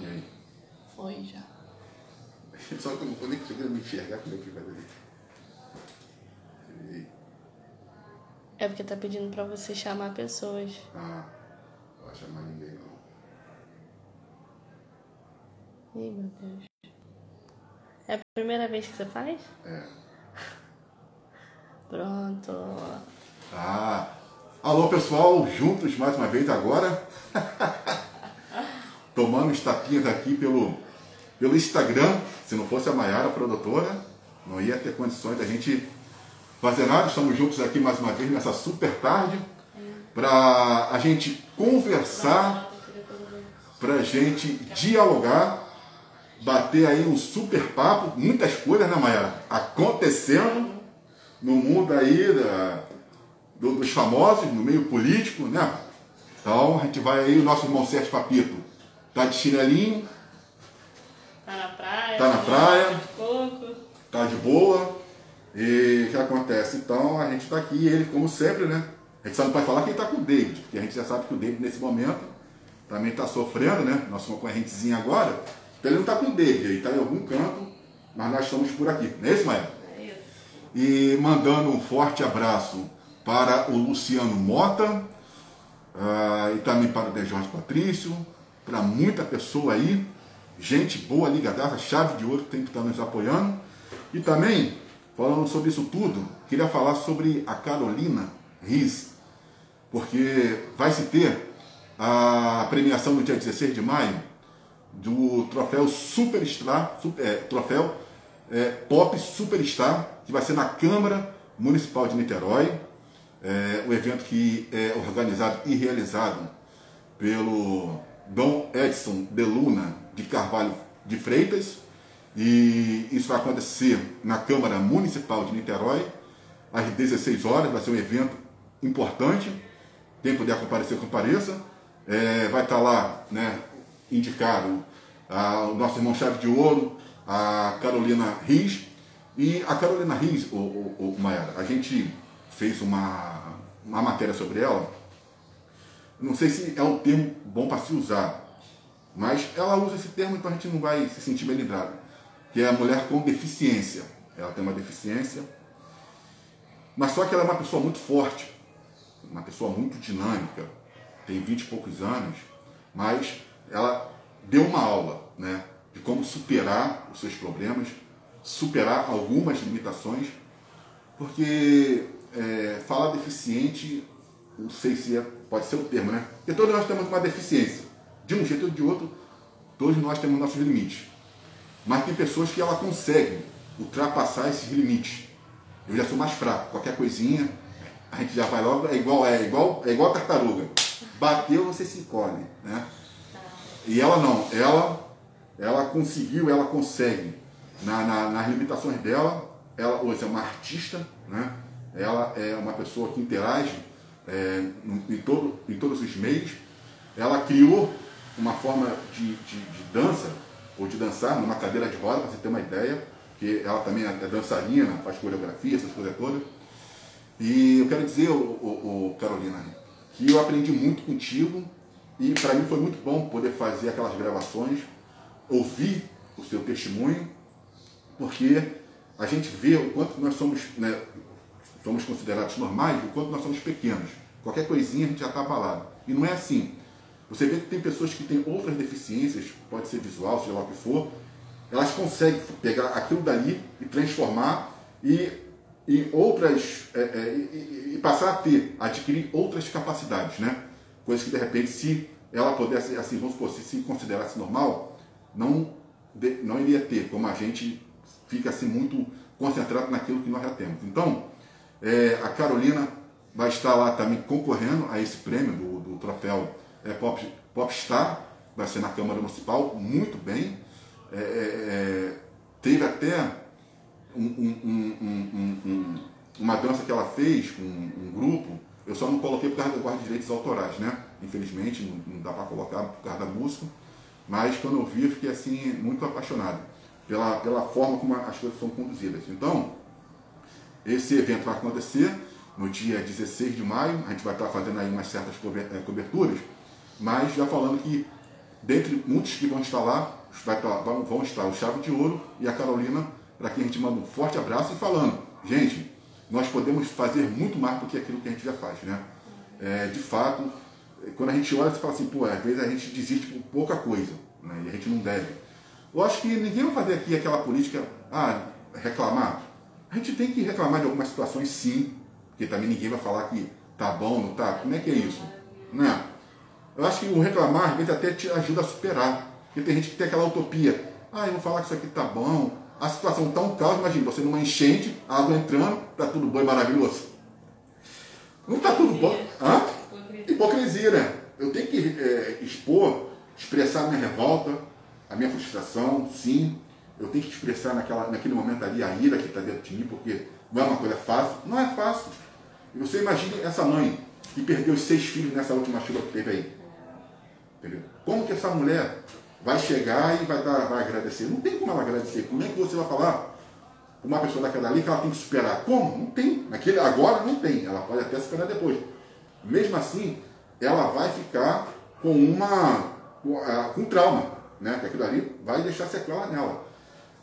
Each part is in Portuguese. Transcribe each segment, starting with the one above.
E aí? Foi já. Só que eu não tô nem conseguindo me enxergar como é que vai ali. É porque tá pedindo pra você chamar pessoas. Ah, não vai chamar ninguém não. Ih, meu Deus. É a primeira vez que você faz? É. Pronto. Ah, alô pessoal, juntos mais uma vez agora. Tomando os tapinhas aqui pelo, pelo Instagram. Se não fosse a Maiara, a produtora, não ia ter condições da gente fazer nada. Estamos juntos aqui mais uma vez nessa super tarde para a gente conversar, para a gente dialogar, bater aí um super papo, muitas coisas, né, Maiara? Acontecendo no mundo aí da, do- dos famosos, no meio político, né? Então a gente vai aí, o nosso irmão Sérgio Papito tá de chinelinho, Tá na praia? Tá na praia. De coco. tá de boa. E o que acontece? Então a gente tá aqui, ele como sempre, né? A gente só não pode falar que ele tá com o David, porque a gente já sabe que o David nesse momento também tá sofrendo, né? Nossa concorrentezinha agora. Então ele não tá com o David, ele tá em algum canto, mas nós estamos por aqui. Não é isso, Maia? É isso. E mandando um forte abraço para o Luciano Mota ah, e também para o De Jorge Patrício, para muita pessoa aí, gente boa, ligada, chave de ouro que tem que estar nos apoiando. E também, falando sobre isso tudo, queria falar sobre a Carolina Riz, porque vai se ter a premiação no dia 16 de maio do troféu Superstar, super, é, troféu é, Pop Superstar, que vai ser na Câmara Municipal de Niterói. É, o evento que é organizado e realizado pelo Dom Edson de Luna de Carvalho de Freitas. E isso vai acontecer na Câmara Municipal de Niterói, às 16 horas. Vai ser um evento importante. Quem puder comparecer, compareça. É, vai estar lá né, indicado ah, o nosso irmão Chave de Ouro, a Carolina Riz. E a Carolina Riz, o, o, o a gente fez uma, uma matéria sobre ela. Não sei se é um termo bom para se usar, mas ela usa esse termo, então a gente não vai se sentir melindrado. Que é a mulher com deficiência. Ela tem uma deficiência, mas só que ela é uma pessoa muito forte, uma pessoa muito dinâmica, tem 20 e poucos anos, mas ela deu uma aula né, de como superar os seus problemas, superar algumas limitações, porque é, falar deficiente, não sei se é, pode ser o termo, né? Porque todos nós temos uma deficiência. De um jeito ou de outro, todos nós temos nossos limites. Mas tem pessoas que ela conseguem ultrapassar esses limites. Eu já sou mais fraco, qualquer coisinha, a gente já vai logo, é igual, é igual, é igual a tartaruga. Bateu, você se encolhe, né? E ela não, ela, ela conseguiu, ela consegue, na, na- nas limitações dela, ela hoje é uma artista, né? ela é uma pessoa que interage é, em, todo, em todos os meios. Ela criou uma forma de, de, de dança, ou de dançar numa cadeira de roda, para você ter uma ideia, que ela também é dançarina, faz coreografia, essas coisas todas. E eu quero dizer, ô, Carolina, que eu aprendi muito contigo e para mim foi muito bom poder fazer aquelas gravações, ouvir o seu testemunho, porque a gente vê o quanto nós somos, né, somos considerados normais, o quanto nós somos pequenos. Qualquer coisinha a gente já está abalado. E não é assim. Você vê que tem pessoas que têm outras deficiências, pode ser visual, seja lá o que for, elas conseguem pegar aquilo dali e transformar e, e outras é, é, e, passar a ter, adquirir outras capacidades, né? Coisas que de repente, se ela pudesse, assim, vamos supor, se se considerasse normal, não, não iria ter, como a gente fica assim muito concentrado naquilo que nós já temos. Então, é, a Carolina vai estar lá também concorrendo a esse prêmio do, do troféu é, Pop, Popstar, vai ser na Câmara Municipal, muito bem. É, é, é, teve até um- um- um- um- um- um- uma dança que ela fez com um, grupo, eu só não coloquei por causa do guarda de direitos autorais, né? Infelizmente, não, não dá para colocar por causa da música, mas quando eu vi, eu fiquei assim, muito apaixonado pela, pela forma como as coisas são conduzidas. Então, esse evento vai acontecer no dia 16 de maio, a gente vai estar fazendo aí umas certas eh, coberturas, mas já falando que dentre muitos que vão estar lá, vão estar o Chave de Ouro e a Carolina, para quem a gente manda um forte abraço e falando, gente, nós podemos fazer muito mais do que aquilo que a gente já faz, né? É, de fato, quando a gente olha, você fala assim, pô, às vezes a gente desiste por pouca coisa, né? E a gente não deve. Eu acho que ninguém vai fazer aqui aquela política, ah, reclamar. A gente tem que reclamar de algumas situações, sim, porque também ninguém vai falar que tá bom, não tá. Como é que é isso? Né? Eu acho que o reclamar, às vezes, até te ajuda a superar. Porque tem gente que tem aquela utopia. Ah, eu vou falar que isso aqui tá bom. A situação tá um caos, imagina, você numa enchente, água entrando, tá tudo bom e maravilhoso. Não tá tudo bom. Hã? Hipocrisia, né? Eu tenho que é, expor, expressar a minha revolta, a minha frustração, sim. Eu tenho que expressar naquela, naquele momento ali a ira que está dentro de mim, porque não é uma coisa fácil. Não é fácil. E você imagine essa mãe que perdeu os seis filhos nessa última chuva que teve aí. Entendeu? Como que essa mulher vai chegar e vai, dar, vai agradecer? Não tem como ela agradecer. Como é que você vai falar com uma pessoa daquela ali que ela tem que superar? Como? Não tem. Naquele, agora não tem. Ela pode até superar depois. Mesmo assim, ela vai ficar com uma com, uh, com trauma, né? Que aquilo ali vai deixar sequela nela.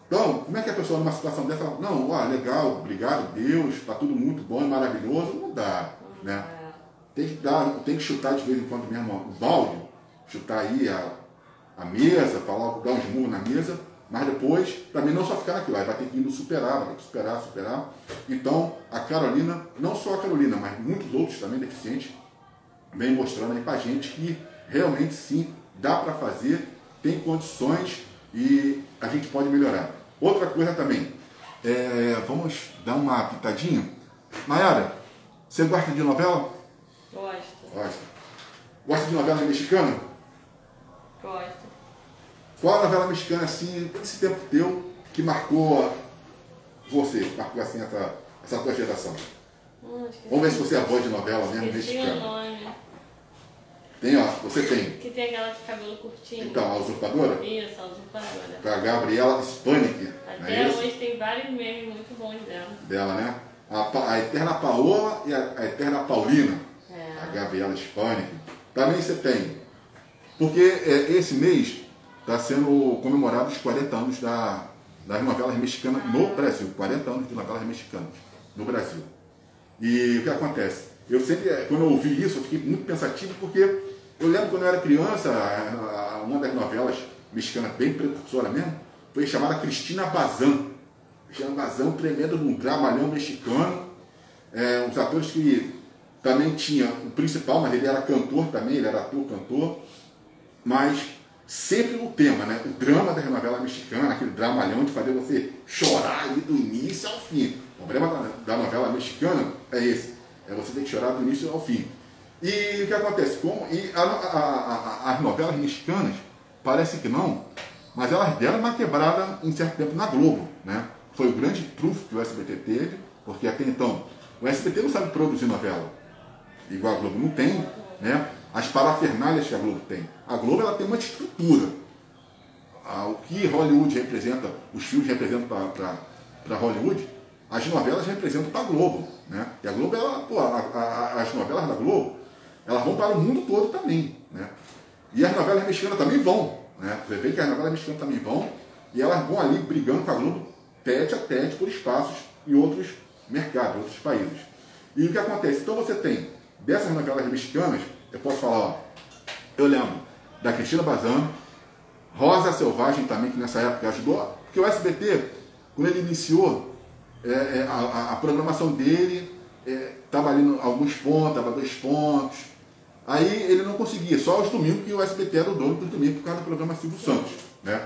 Então, como é que a pessoa numa situação dessa fala, não, ah, legal, obrigado, Deus, está tudo muito bom e maravilhoso? Não dá, né? Tem que dar, tem que chutar de vez em quando mesmo o balde, chutar aí a, a mesa, falar, dar uns murros na mesa, mas depois também não só ficar naquilo, aí vai ter que ir superar, vai ter que superar, superar. Então, a Carolina, não só a Carolina, mas muitos outros também deficientes, vem mostrando aí pra gente que realmente sim, dá para fazer, tem condições e a gente pode melhorar. Outra coisa também, é, vamos dar uma pitadinha. Mayara, você gosta de novela? Gosto. Gosta. Gosta de novela mexicana? Gosto. Qual a novela mexicana, assim, esse tempo teu, que marcou você, marcou assim essa, essa tua geração? Hum, Vamos ver se você é boa de novela mesmo Esqueci mexicana. o nome. Tem, ó, você tem. Que tem aquela de cabelo curtinho. Então, a usurpadora? Isso, a usurpadora. Para a Gabriela Spanik. não Até é isso? hoje tem vários memes muito bons dela. Dela, né? A, a Eterna Paola e a, a Eterna Paulina. A É. Gabriela Spanik. Também você tem. Porque é, esse mês está sendo comemorado os 40 anos da, das novelas mexicanas no Brasil. 40 anos de novelas mexicanas no Brasil. E o que acontece? Eu sempre, eh, quando eu ouvi isso, eu fiquei muito pensativo, porque eu lembro quando eu era criança, uma das novelas mexicanas bem precursora mesmo, foi chamada Cristina Bazan. Cristina Bazan, tremendo num dramalhão mexicano. É, uns atores que também tinha o principal, mas ele era cantor também, ele era ator, cantor. Mas sempre no tema, né? O drama da novela mexicana, aquele dramalhão de fazer você chorar ali do início ao fim. O problema da, da novela mexicana é esse. É você ter que chorar do início ao fim. E o que acontece? Como, e a- a- a- as novelas mexicanas, parece que não, mas elas deram uma quebrada em certo tempo na Globo. Né? Foi o grande trunfo que o SBT teve, porque até então o SBT não sabe produzir novela igual a Globo não tem, né? As parafernálias que a Globo tem. A Globo ela tem uma estrutura. Ah, o que Hollywood representa, os filmes representam para Hollywood, as novelas representam para a Globo, né? E a Globo, ela, pô, a- a- as novelas da Globo, elas vão para o mundo todo também, né? E as novelas mexicanas também vão, né? Você vê que as novelas mexicanas também vão, e elas vão ali brigando com a Globo tete a tete por espaços em outros mercados, outros países. E o que acontece? Então você tem, dessas novelas mexicanas, eu posso falar, ó, eu lembro da Cristina Bazan, Rosa Selvagem também, que nessa época ajudou, porque o SBT, quando ele iniciou é, é, a, a- programação dele, estava ali no, alguns pontos, estava dois pontos. Aí ele não conseguia, só os domingos que o SBT era o dono dos domingos por causa do programa Silvio Santos. Né?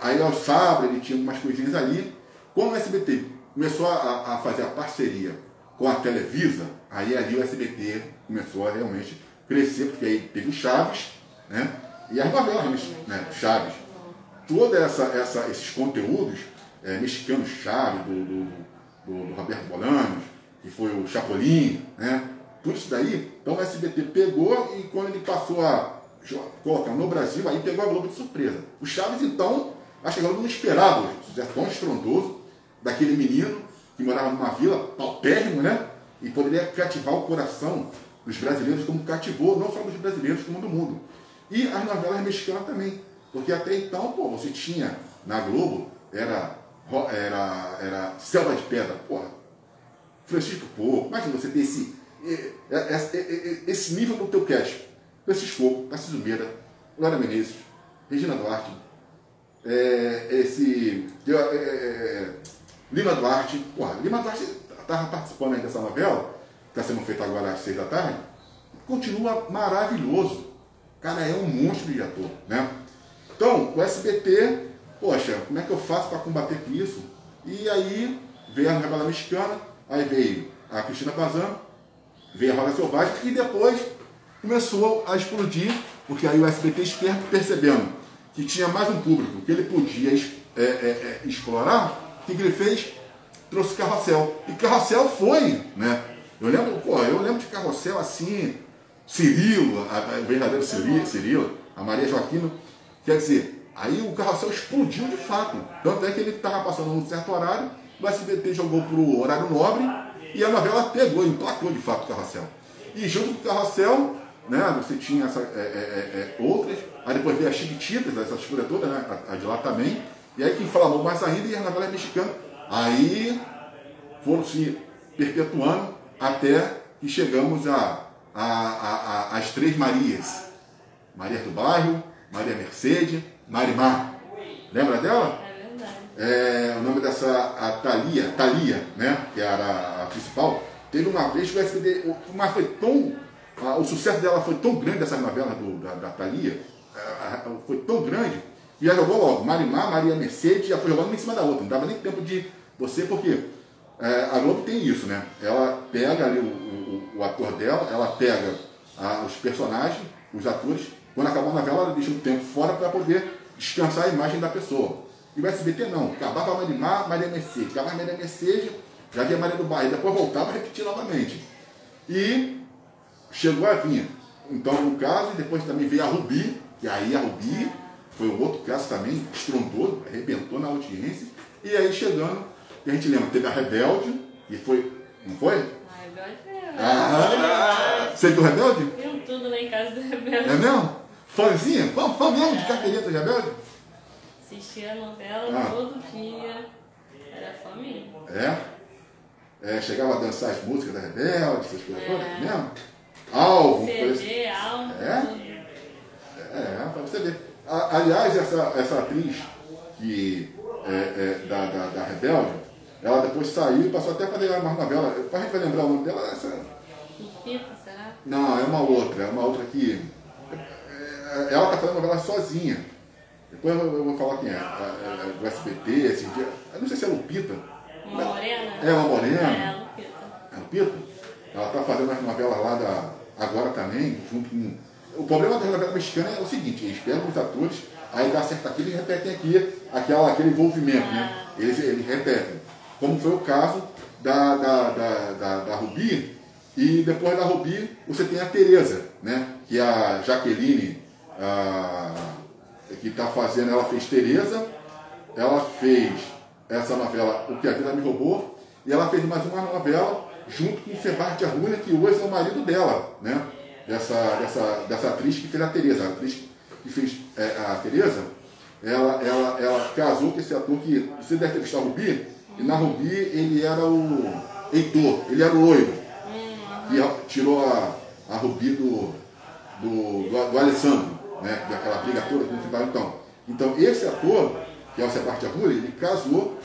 Aí aos sábados ele tinha algumas coisinhas ali. Quando o SBT começou a, a fazer a parceria com a Televisa, aí ali o SBT começou a realmente crescer, porque aí teve o Chaves, né? E as novelas, né? Chaves. Todos essa, essa, esses conteúdos é, mexicanos Chaves, do, do, do- do Roberto Bolanos, que foi o Chapolin, né? Tudo isso daí, então o SBT pegou e quando ele passou a colocar no Brasil, aí pegou a Globo de surpresa. O Chaves, então, acho que a Globo não esperava o tão estrondoso daquele menino que morava numa vila paupérrimo, né? E poderia cativar o coração dos brasileiros como cativou, não só dos brasileiros, como do mundo. E as novelas mexicanas também. Porque até então, pô, você tinha na Globo, era, era, era Selva de Pedra, porra. Francisco Porco, imagina você ter esse, esse, esse nível no teu cast. Francisco Porco, Tarcísio Meira, Laura Menezes, Regina Duarte, é, esse. É, é, é, Lima Duarte, porra, Lima Duarte estava participando aí dessa novela, está sendo feita agora às seis da tarde, continua maravilhoso. Cara, é um monstro de ator, né? Então, o SBT, poxa, como é que eu faço para combater com isso? E aí veio a novela mexicana, aí veio a Cristina Pazan, veio a Roda Selvagem e depois começou a explodir, porque aí o SBT esperto percebendo que tinha mais um público que ele podia é, é, é, explorar, o que, ele fez? Trouxe Carrossel. E Carrossel foi, né? Eu lembro, pô, eu lembro de Carrossel assim, Cirilo, a verdadeiro Cirilo, Cirilo, a Maria Joaquina. Quer dizer, aí o carrossel explodiu de fato. Tanto é que ele estava passando num certo horário, o SBT jogou para o horário nobre e a novela pegou, emplacou de fato o carrossel. E junto com o carrossel, né, você tinha essa, é, é, é, é outras, aí depois veio as Chiquititas, essa história toda, né, a, a, de lá também, e aí que inflamou mais ainda e a novela mexicana. Aí foram se perpetuando até que chegamos a a, a, a, as três Marias. Maria do Bairro, Maria Mercedes, Marimar. Lembra dela? É o nome dessa, a Thalia, Thalia, né? Que era a principal. Teve uma vez que o SBT, mas foi tão, o sucesso dela foi tão grande, essa novela do, da, da Thalia, foi tão grande, e já jogou logo, Marimar, Maria Mercedes, já foi jogando uma em cima da outra, não dava nem tempo de você, porque é, a Globo tem isso, né? Ela pega ali o, o, o ator dela, ela pega a, os personagens, os atores, quando acabou a novela, ela deixa um tempo fora para poder descansar a imagem da pessoa. E o SBT não, acabava a Marimar, Maria Mercedes, acabava Maria Mercedes, já via Maria do Bairro, depois voltava a repetir novamente. E chegou a vinha. Então, no caso, e depois também veio a Rubi, e aí a Rubi foi um outro caso também, estrondoso, arrebentou na audiência, e aí chegando e a gente lembra, teve a Rebelde, e foi. Não foi? A Rebelde é. Ah, você viu Rebelde? Viu tudo lá em casa do Rebelde. É mesmo? Fãzinha? Fã, fã mesmo de carteirinha do Rebelde? Assistia a novela Ah. todo dia. Era família. É? É, chegava a dançar as músicas da Rebelde, essas coisas É. todas, mesmo? Assim. CD, álbum. É? É, pra você ver. A- aliás, essa, essa atriz que é, é, da, da, da Rebelde, ela depois saiu e passou até a fazer uma novela. Pra gente vai lembrar o nome dela, essa, Lupita, será? Não, é uma outra, é uma outra que. é, Ela tá fazendo novela sozinha. Depois eu, eu vou falar quem é. é, é do SBT, esse dia. Eu não sei se é Lupita. Uma morena? É uma morena? É, Lupita. É Lupita? Ela tá fazendo as novelas lá da. Agora também, junto com. O problema da novela mexicana é o seguinte, eles pegam os atores, aí dá certo aqui, eles repetem aqui aquela, aquele envolvimento, né? Eles, eles repetem. Como foi o caso da, da, da, da, da Rubi, e depois da Rubi você tem a Tereza, né? Que é a Jaqueline, a, que está fazendo, ela fez Tereza, ela fez essa novela O que a Vida Me Roubou, e ela fez mais uma novela junto com o Sebastião Arruina, que hoje é o marido dela, né? Dessa, dessa, dessa atriz que fez a Tereza. A atriz que fez é, a Tereza, ela, ela, ela casou com esse ator que você deve ter visto a Rubi, e na Rubi ele era o Heitor, ele era o loiro, que a- tirou a, a Rubi do, do, do, do Alessandro, né? Daquela briga toda que final então. Então esse ator, que é o Sebastião Arruina, ele casou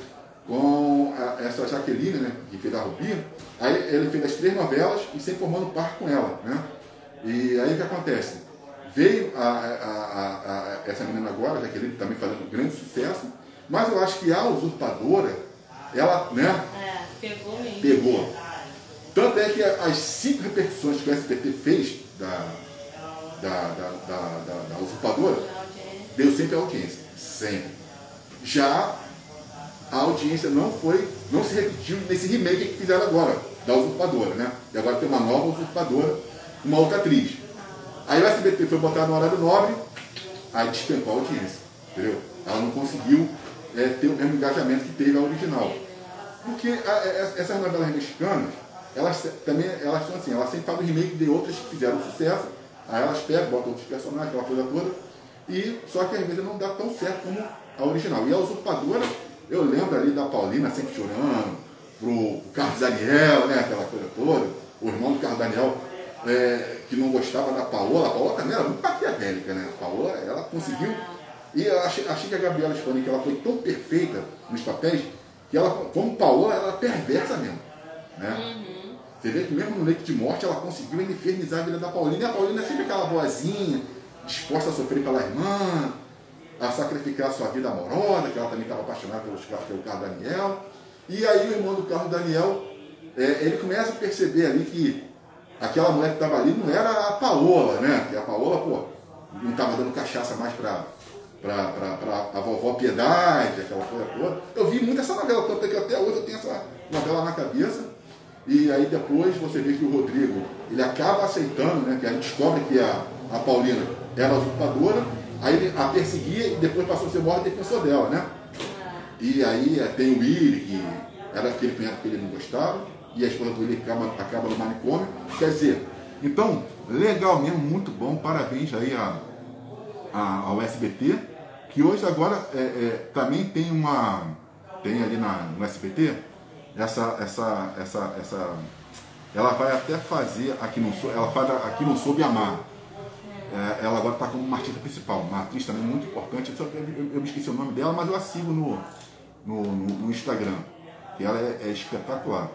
com a- essa Jaqueline, né, que fez a Rubi, aí ele fez as três novelas e sempre formando par com ela, né? E aí o que acontece? Veio a, a- essa menina agora, a Jaqueline, também fazendo um grande sucesso, mas eu acho que a usurpadora, ela, né, É, pegou mesmo. pegou. Tanto é que as cinco repercussões que o SBT fez da, da, da, da, da- usurpadora, deu sempre audiência. Sempre. Já a audiência não foi, não se repetiu nesse remake que fizeram agora, da usurpadora, né? E agora tem uma nova usurpadora, uma outra atriz. Aí o SBT foi botar no horário nobre, aí despencou a audiência, entendeu? Ela não conseguiu é, ter o mesmo engajamento que teve a original. Porque a- a- essas novelas mexicanas, elas também elas são assim, elas sempre fazem remake de outras que fizeram sucesso Aí elas pegam, botam outros personagens, aquela coisa toda, e só que às vezes não dá tão certo como a original. E a usurpadora, eu lembro ali da Paulina sempre chorando, pro Carlos Daniel, né, aquela coisa toda, o irmão do Carlos Daniel, é, que não gostava da Paola, a Paola também era muito maquiavélica, né? A Paola, ela conseguiu. E eu achei, achei que a Gabriela Spanik, ela foi tão perfeita nos papéis, que ela, como Paola, ela era perversa mesmo. Né? Você vê que mesmo no leito de morte, ela conseguiu infernizar a vida da Paulina. E a Paulina é sempre aquela boazinha, disposta a sofrer pela irmã, a sacrificar a sua vida amorosa, que ela também estava apaixonada pelo Carlos Daniel. E aí o irmão do Carlos Daniel, é, ele começa a perceber ali que aquela mulher que estava ali não era a Paola, né? Que a Paola, pô, não estava dando cachaça mais para para a vovó Piedade, aquela coisa toda. Eu vi muito essa novela, tanto que até hoje eu tenho essa novela na cabeça. E aí depois você vê que o Rodrigo, ele acaba aceitando, né? Que aí descobre que a, a Paulina era a usurpadora, aí ele a perseguia e depois passou a ser maior defensor dela, né? E aí é, tem o Willi, que era aquele cunhado que ele não gostava, e a esposa dele acaba, acaba no manicômio. Quer dizer, então, legal mesmo, muito bom, parabéns aí a, a, ao SBT, que hoje agora é, é, também tem uma. Tem ali na, no SBT essa, essa, essa, essa. Ela vai até fazer aqui não ela faz aqui não soube amar. É, ela agora está como uma artista principal, uma atriz também muito importante. Eu, eu, eu, me esqueci o nome dela, mas eu a sigo no, no, no, no Instagram. Ela é, é, espetacular.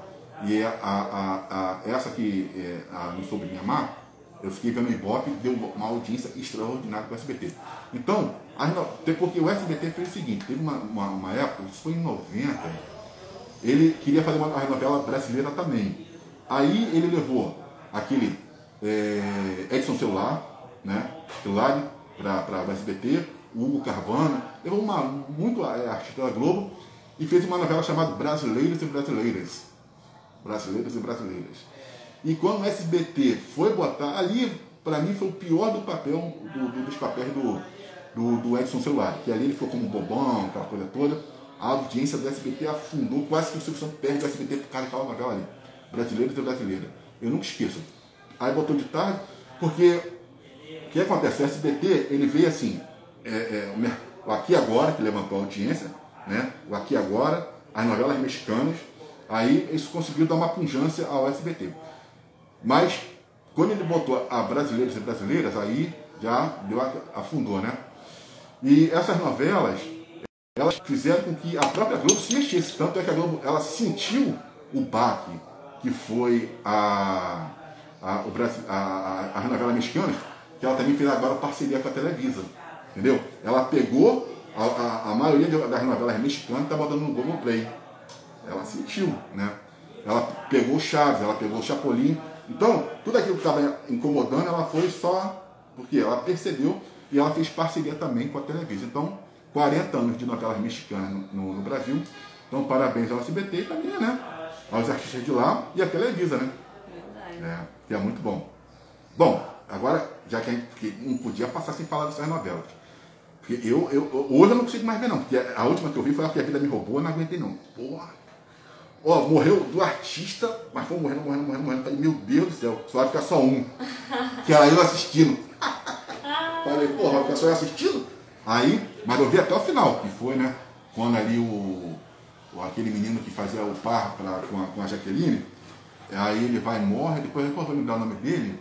E é a, a, a, essa que é, a Não Soube Me Amar, eu fiquei vendo o Ibope, deu uma audiência extraordinária com o SBT. Então, porque o SBT fez o seguinte, teve uma, uma, uma, época, isso foi em 90, ele queria fazer uma novela brasileira também. Aí ele levou aquele é, Edson Celular, né, Hilari, para o SBT, o Hugo Carvana, levou uma, muito é, artista da Globo e fez uma novela chamada Brasileiros e Brasileiras. Brasileiros e Brasileiras. E quando o SBT foi botar, ali, para mim, foi o pior do papel, do, do, dos papéis do, do, do, Edson Celular, que ali ele ficou como bobão, aquela coisa toda. A audiência do SBT afundou, quase que o Silvio Santos perde o SBT por causa daquela novela ali. Brasileiros e Brasileira. Eu nunca esqueço. Aí botou de tarde, porque o que acontece? O SBT, ele veio assim, é, é, o Aqui Agora, que levantou a audiência, né? o Aqui Agora, as novelas mexicanas, aí isso conseguiu dar uma punjância ao SBT. Mas quando ele botou a brasileiros e brasileiras, aí já deu, afundou, né? E essas novelas, elas fizeram com que a própria Globo se mexesse. Tanto é que a Globo ela sentiu o baque que foi a, a, o Brasil, a, a, a novela mexicana, que ela também fez agora parceria com a Televisa. Entendeu? Ela pegou a, a, a maioria das novelas mexicanas e está botando no Google Play. Ela sentiu, né? Ela pegou o Chaves, ela pegou o Chapolin, então, tudo aquilo que estava incomodando, ela foi só porque ela percebeu e ela fez parceria também com a Televisa. Então, 40 anos de novelas mexicanas no, no, Brasil. Então, parabéns ao SBT e também, né? Aos artistas de lá e à Televisa, né? É, que é muito bom. Bom, agora, já que a gente não podia passar sem falar dessas novelas. Porque eu, eu, hoje eu não consigo mais ver, não. Porque a última que eu vi foi a que a vida me roubou, eu não aguentei, não. Porra, Ó, morreu do artista, mas foi morrendo, morrendo, morrendo, morrendo. Falei, meu Deus do céu, só vai ficar só um. Que era eu assistindo. Falei, porra, vai ficar só eu assistindo? Aí, mas eu vi até o final, que foi, né? Quando ali o, o aquele menino que fazia o par pra, com, a, com a Jaqueline, aí ele vai e morre, depois eu vou lembrar o nome dele,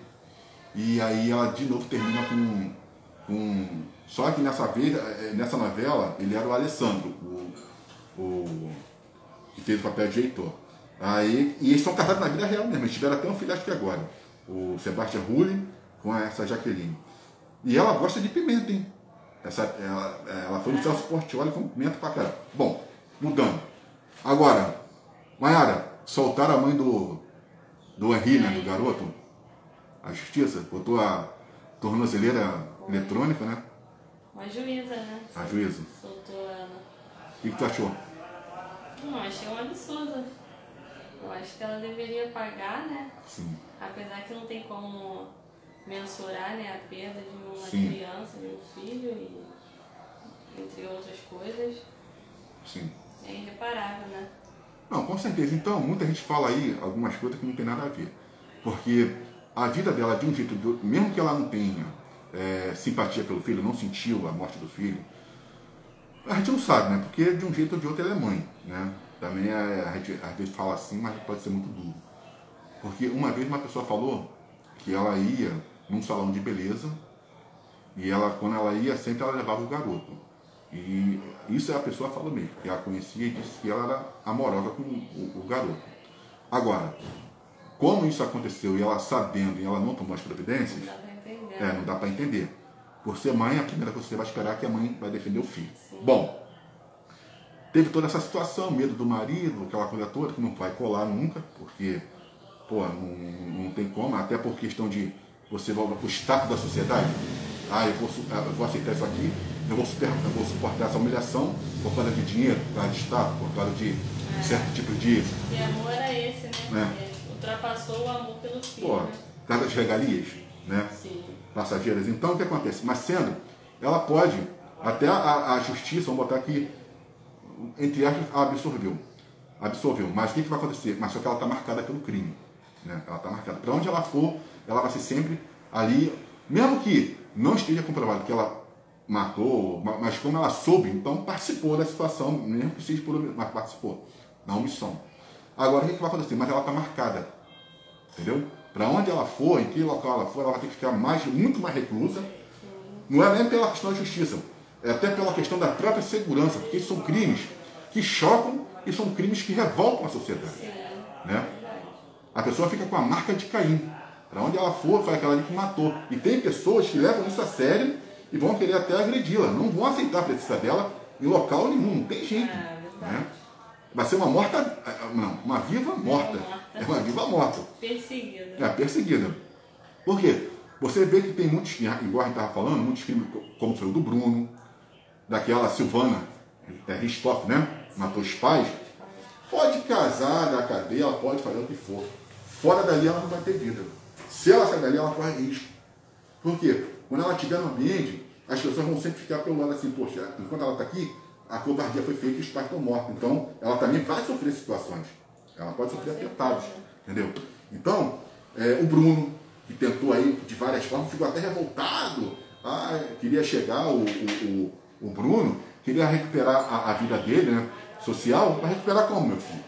e aí ela de novo termina com. com só que nessa vez, é, nessa novela, ele era o Alessandro, o, o que fez o papel de Heitor. Aí, e eles são casados na vida real mesmo, eles tiveram até um filho, acho que agora, o Sebastião Rulli com essa Jaqueline. E ela gosta de pimenta, hein? Essa, ela, ela foi no Celso Portioli com pimenta pra caramba. Bom, mudando. Agora, Mayara, soltaram a mãe do, do Henri, né, do garoto, a justiça, botou a tornozeleira eletrônica, né? A juíza, né? A juíza. Soltou ela. O que, que tu achou? Não, achei um absurdo. Eu acho que ela deveria pagar, né? Sim. Apesar que não tem como mensurar né, a perda de uma Sim. criança, de um filho, e, entre outras coisas. Sim. É irreparável, né? Não, com certeza. Então, muita gente fala aí algumas coisas que não tem nada a ver. Porque a vida dela de um jeito, mesmo que ela não tenha é, simpatia pelo filho, não sentiu a morte do filho, a gente não sabe, né? Porque de um jeito ou de outro ela é mãe, né? Também é, a gente às vezes fala assim, mas pode ser muito duro. Porque uma vez uma pessoa falou que ela ia num salão de beleza e ela, quando ela ia, sempre ela levava o garoto. E isso a pessoa falou mesmo, que ela conhecia e disse que ela era amorosa com o, o garoto. Agora, como isso aconteceu e ela sabendo e ela não tomou as providências, Não dá pra entender. é, não dá para entender. Por ser mãe, a primeira coisa que você vai esperar é que a mãe vai defender o filho. Sim. Bom, teve toda essa situação, medo do marido, aquela coisa toda, que não vai colar nunca, porque, pô, não, não tem como, até por questão de você volta para o status da sociedade. Ah, eu vou, ah, eu vou aceitar isso aqui, eu vou, super, eu vou suportar essa humilhação por causa de dinheiro, por causa de status, por causa de certo tipo de. E amor era esse, né? É. É, Ultrapassou o amor pelo filho. Pô, né? por causa das regalias, né? Sim. passageiras. Então, o que acontece? Mas sendo, ela pode, até a, a justiça, vamos botar aqui, entre aspas, absorveu. Absorveu. Mas o que, que vai acontecer? Mas só que ela está marcada pelo crime. Né? Ela está marcada. Para onde ela for, ela vai ser sempre ali, mesmo que não esteja comprovado que ela matou, ma- mas como ela soube, então participou da situação, mesmo que seja por mas participou da omissão. Agora, o que, que vai acontecer? Mas ela está marcada. Entendeu? Para onde ela for, em que local ela for, ela vai ter que ficar mais, muito mais reclusa. Não é nem pela questão da justiça, é até pela questão da própria segurança, porque são crimes que chocam e são crimes que revoltam a sociedade. Né? A pessoa fica com a marca de Caim. Para onde ela for, foi aquela ali que matou. E tem pessoas que levam isso a sério e vão querer até agredi-la. Não vão aceitar a presença dela em local nenhum. Não tem jeito. É. Né? Vai ser uma morta. Não, uma viva morta. Morta. É uma viva morta. Perseguida. É, perseguida. Por quê? Você vê que tem muitos, igual a gente estava falando, muitos crimes, como foi o do Bruno, daquela Silvana é, Ristoff, né? Matou os pais. Pode casar da cadeia, ela pode fazer o que for. Fora dali ela não vai ter vida. Se ela sair dali, ela corre risco. Por quê? Quando ela estiver no ambiente, as pessoas vão sempre ficar pelo lado assim, poxa, enquanto ela está aqui, a covardia foi feita e os pais estão mortos. Então, ela também vai sofrer situações. Ela pode sofrer atentados. Entendeu? Então, é, o Bruno, que tentou aí de várias formas, ficou até revoltado. Ah, queria chegar, o, o, o, o Bruno, queria recuperar a, a vida dele, né? Social, vai recuperar como, meu filho?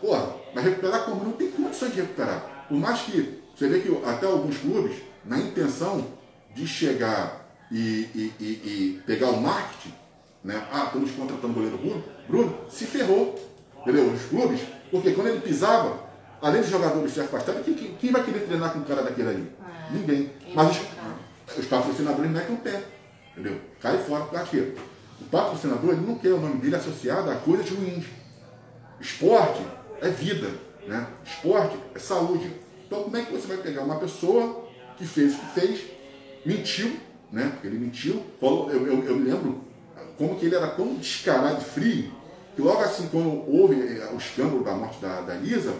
Porra, mas recuperar como? Não tem condições de recuperar. Por mais que você vê que até alguns clubes, na intenção de chegar e, e, e, e pegar o marketing, né? Ah, estamos contratando o goleiro Bruno, Bruno se ferrou. Entendeu? Os clubes, porque quando ele pisava, além dos jogadores se afastarem, quem, quem, quem vai querer treinar com um cara daquele ali? Ah, Ninguém. Mas os, ficar? os patrocinadores metem o pé. Entendeu? Cai fora por de quê? O patrocinador ele não quer o nome dele associado a coisas ruins. Esporte é vida, né? Esporte é saúde. Então como é que você vai pegar uma pessoa que fez o que fez, mentiu, né? Porque ele mentiu. Falou, eu, eu, eu me lembro como que ele era tão descarado e frio, que logo assim, quando houve eh, o escândalo da morte da, da Lisa,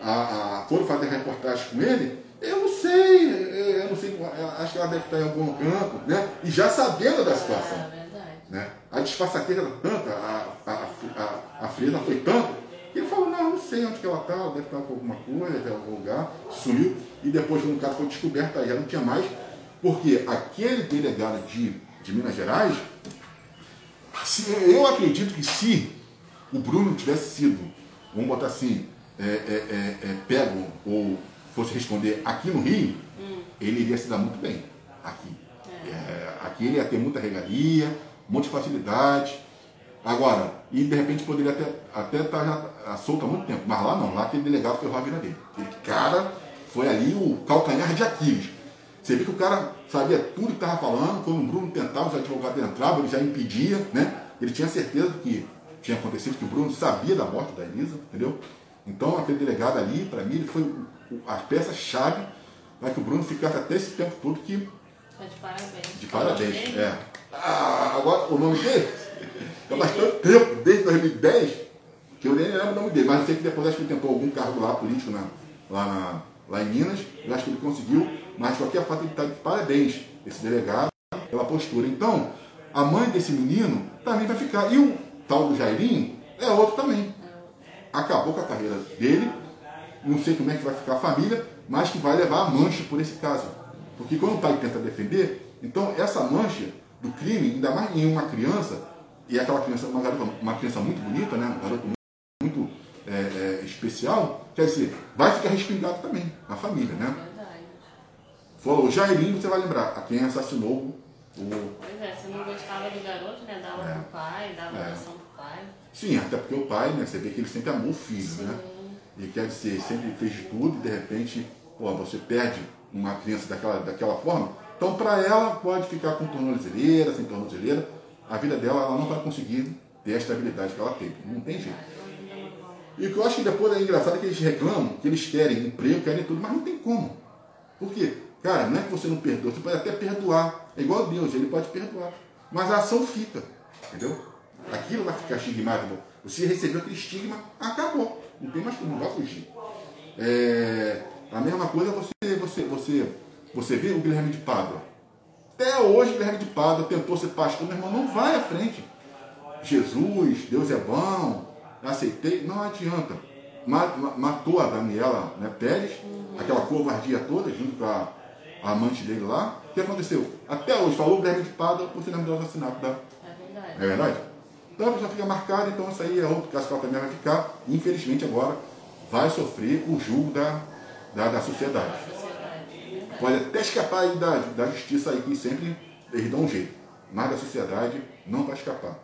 a, a, foram fazer reportagem com ele, eu não sei, eh, eu não sei, acho que ela deve estar em algum canto, né? E já sabendo da situação. É verdade. Né? A disfarçatez era tanta, a, a, a, a frieza foi tanto, que ele falou, não, não sei onde que ela está, deve estar com alguma coisa, em algum lugar, sumiu, e depois quando o cara foi descoberto, aí já não tinha mais, porque aquele delegado de, de Minas Gerais, se, eu acredito que se o Bruno tivesse sido, vamos botar assim, é, é, é, é, pego ou fosse responder aqui no Rio, ele iria se dar muito bem aqui. É, aqui ele ia ter muita regalia, um monte de facilidade. Agora, e de repente poderia até até estar já solto há muito tempo, mas lá não, lá aquele delegado ferrou a vida dele. Aquele cara foi ali o calcanhar de Aquiles. Você vê que o cara sabia tudo que estava falando, quando o Bruno tentava, os advogados entravam, ele já impedia, né? Ele tinha certeza do que tinha acontecido, que o Bruno sabia da morte da Elisa, entendeu? Então aquele delegado ali, para mim, ele foi a peça-chave para que o Bruno ficasse até esse tempo todo que Tá de parabéns. de parabéns. É. Ah, agora, o nome dele? Há bastante tempo, desde 2010, que eu nem lembro o nome dele, mas eu sei que depois acho que ele tentou algum cargo lá político na, lá, na- lá em Minas, eu acho que ele conseguiu, mas de qualquer forma ele está de parabéns, esse delegado, pela postura. Então, a mãe desse menino também vai ficar. E o tal do Jairinho é outro também. Acabou com a carreira dele, não sei como é que vai ficar a família, mas que vai levar a mancha por esse caso. Porque quando o pai tenta defender, então essa mancha do crime, ainda mais em uma criança, e aquela criança, uma, garota, uma criança muito bonita, né? Um garoto é, é, especial, quer dizer, vai ficar respingado também, na família, né? Verdade. Falou, Jairinho, você vai lembrar, a quem assassinou o. Pois é, você não gostava do garoto, né? Dava É. pro pai, dava É. atenção pro pai. Sim, até porque o pai, né? Você vê que ele sempre amou o filho, né? E quer dizer, sempre fez de tudo e de repente, pô, você perde uma criança daquela, daquela forma. Então, para ela, pode ficar com tornozeleira, sem tornozeleira. A vida dela, ela não vai conseguir ter a estabilidade que ela teve. Não tem jeito. E o que eu acho que depois é engraçado é que eles reclamam, que eles querem emprego, querem tudo, mas não tem como. Por quê? Cara, não é que você não perdoa, você pode até perdoar. É igual a Deus, ele pode perdoar. Mas a ação fica, entendeu? Aquilo vai ficar estigmatizado. Você recebeu aquele estigma, acabou. Não tem mais como, não vai fugir. É, a mesma coisa você, você, você, você vê o Guilherme de Pádua. Até hoje o Guilherme de Pádua tentou ser pastor, meu irmão, não vai à frente. Jesus, Deus é bom, aceitei, não adianta. Ma- ma- Matou a Daniela né, Pérez, aquela covardia toda, junto com a, a amante dele lá. O que aconteceu? Até hoje, falou o Guilherme de Pádua, você lembra do assassinato da, É verdade. é verdade? Então pessoa fica marcada, então isso aí é outro caso que ela também vai ficar. Infelizmente agora vai sofrer o julgo da, da, da sociedade. É. Pode até escapar aí da, da justiça aí, que sempre eles dão um jeito. Mas da sociedade não vai escapar.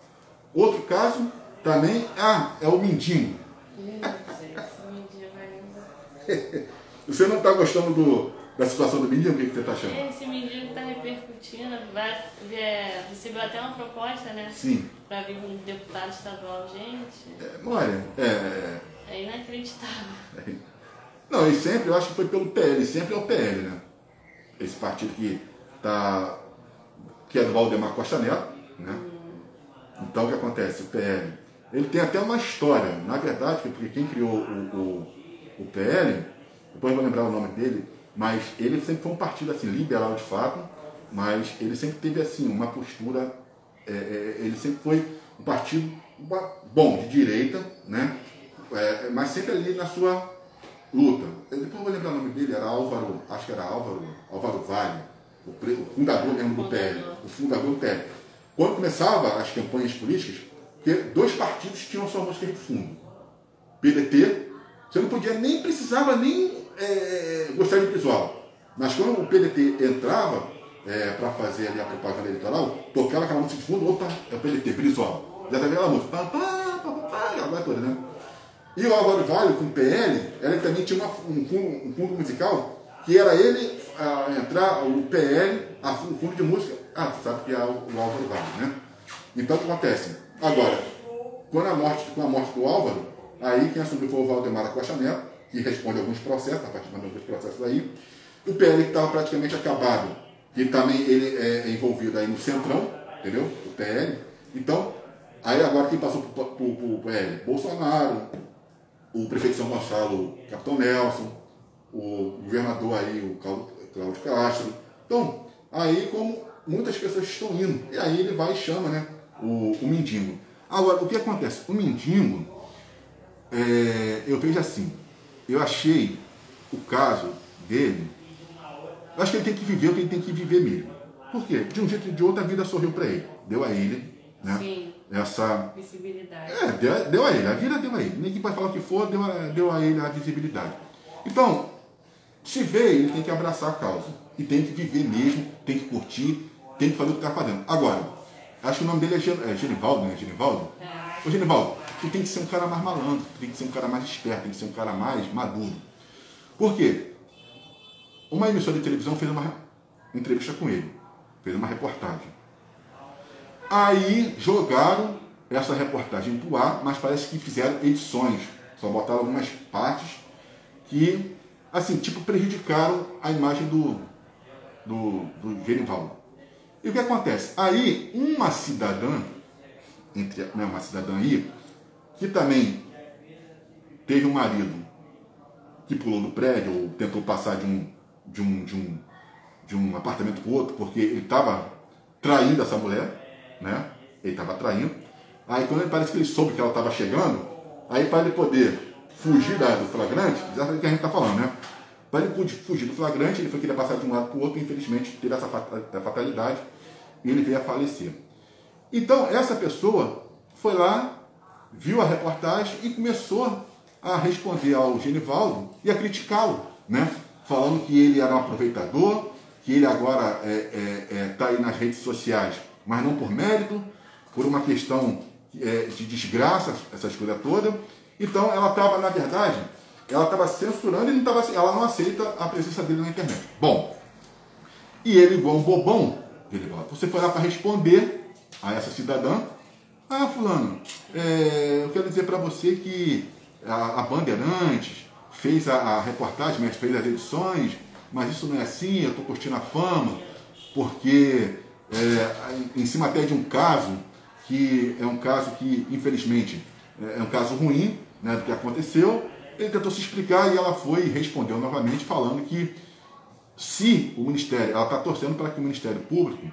Outro caso também ah, é o mendigo. Meu Deus, esse mendigo ainda. Você não está gostando do, da situação do mendigo? O que, que você está achando? Esse mendigo tá repercutindo, vai, é, recebeu até uma proposta, né? Sim. Pra vir um deputado estadual, gente. É, olha, é, É inacreditável. é, Não, e sempre, eu acho que foi pelo PL, sempre é o PL, né? Esse partido que tá. que é do Valdemar Costa Neto, né? Então o que acontece? O PL. Ele tem até uma história, na verdade, porque quem criou o, o, o PL, depois vou lembrar o nome dele, mas ele sempre foi um partido assim, liberal de fato, mas ele sempre teve assim, uma postura. é, é, ele sempre foi um partido bom, de direita, né? É, mas sempre ali na sua luta. Eu depois vou lembrar o nome dele, era Álvaro, acho que era Álvaro, Álvaro Vale, o fundador mesmo do PL, o fundador do PL. Quando começava as campanhas políticas, porque dois partidos tinham sua música de fundo. PDT, você não podia nem, precisava nem é, gostar de visual. Mas quando o PDT entrava para fazer ali a propaganda eleitoral, tocava aquela música de fundo, opa, é o PDT, visual. Já tá vendo aquela música, pá, pá, pá, pá, toda, né? E o Álvaro Vale, com o PL, ele também tinha uma- um, fundo, um fundo musical que era ele ah, entrar, o PL, a, o fundo de música. Ah, sabe que é o, o Álvaro Vale, né? Então o que acontece? Agora, quando a morte, com a morte do Álvaro, aí quem assumiu foi o Valdemar Costa Neto, que responde a alguns processos, está participando de alguns processos aí. O PL que estava praticamente acabado, que também ele é envolvido aí no Centrão, entendeu? O PL. Então, aí agora quem passou para o PL? Bolsonaro, o prefeito de São Gonçalo, Capitão Nelson, o governador aí, o Cláudio Castro. Então, aí como muitas pessoas estão indo, e aí ele vai e chama né, o, o mendigo. Agora, o que acontece? O mendigo, é, eu vejo assim, eu achei o caso dele, eu acho que ele tem que viver o que ele tem que viver mesmo. Por quê? De um jeito ou de outro a vida sorriu para ele. Deu a ele, né? Sim. Essa Visibilidade. é, deu, deu a ele, a vida deu a ele. Ninguém pode falar o que for, deu a, deu a ele a visibilidade. Então, se vê, ele tem que abraçar a causa. E tem que viver mesmo, tem que curtir, tem que fazer o que está fazendo. Agora, acho que o nome dele é, Gen, é Genivaldo, né? Genivaldo? É. Ô Genivaldo, tu tem que ser um cara mais malandro, tu tem que ser um cara mais esperto, tem que ser um cara mais maduro. Por quê? Uma emissora de televisão fez uma entrevista com ele, fez uma reportagem. Aí jogaram essa reportagem pro ar, mas parece que fizeram edições. Só botaram algumas partes que, assim, tipo, prejudicaram a imagem do, do, do Genivaldo. E o que acontece? Aí, uma cidadã, entre, né, uma cidadã aí, que também teve um marido que pulou do prédio ou tentou passar de um, de um, de um, de um apartamento para outro, porque ele estava traindo essa mulher, né? Ele estava traindo. Aí quando ele parece que ele soube que ela estava chegando, aí para ele poder fugir da, do flagrante, sabe o que a gente está falando, né? Para ele fugir do flagrante, ele foi querer passar de um lado para o outro, infelizmente teve essa fatalidade e ele veio a falecer. Então, essa pessoa foi lá, viu a reportagem e começou a responder ao Genivaldo e a criticá-lo, né? falando que ele era um aproveitador, que ele agora está é, é, é, tá aí nas redes sociais, mas não por mérito, por uma questão é, de desgraça, essas coisas todas. Então, ela estava, na verdade, ela estava censurando e não tava, ela não aceita a presença dele na internet. Bom, e ele, igual um bobão, ele fala, você foi lá para responder a essa cidadã. Ah, fulano, é, eu quero dizer para você que a, a Bandeirantes fez a, a, reportagem, mas fez as edições, mas isso não é assim, eu estou curtindo a fama, porque é, em cima até de um caso, que é um caso que, infelizmente, é um caso ruim né, do que aconteceu, ele tentou se explicar e ela foi e respondeu novamente, falando que se o Ministério, ela está torcendo para que o Ministério Público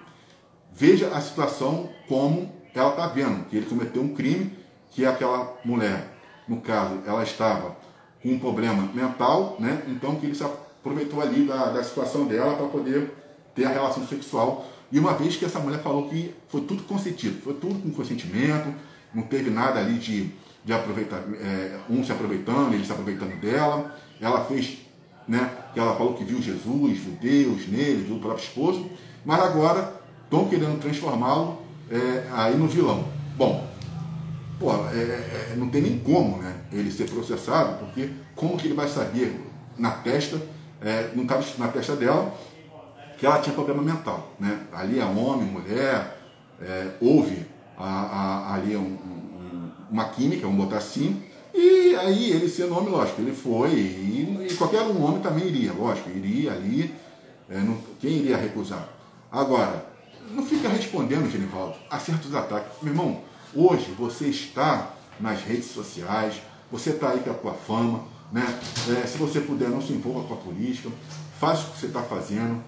veja a situação como ela está vendo, que ele cometeu um crime, que aquela mulher, no caso, ela estava com um problema mental, né? então que ele se aproveitou ali da, da situação dela para poder ter a relação sexual. E uma vez que essa mulher falou que foi tudo consentido, foi tudo com consentimento, não teve nada ali de, de aproveitar, é, um se aproveitando, ele se aproveitando dela. Ela fez né? Ela falou que viu Jesus, viu Deus nele, viu o próprio esposo, mas agora estão querendo transformá-lo é, aí no vilão. Bom, pô, é, é, é, não tem nem como né, ele ser processado, porque como que ele vai saber na testa, é, não estava na testa dela, que ela tinha problema mental. Né? Ali é homem, mulher, houve a, a, ali um, uma química, vamos botar assim, e aí ele sendo homem, lógico, ele foi, e, e qualquer um homem também iria, lógico, iria ali, é, não, quem iria recusar? Agora, não fica respondendo, Genivaldo, a certos ataques. Meu irmão, hoje você está nas redes sociais, você está aí com a tua fama, né? É, se você puder, não se envolva com a política, faz o que você está fazendo,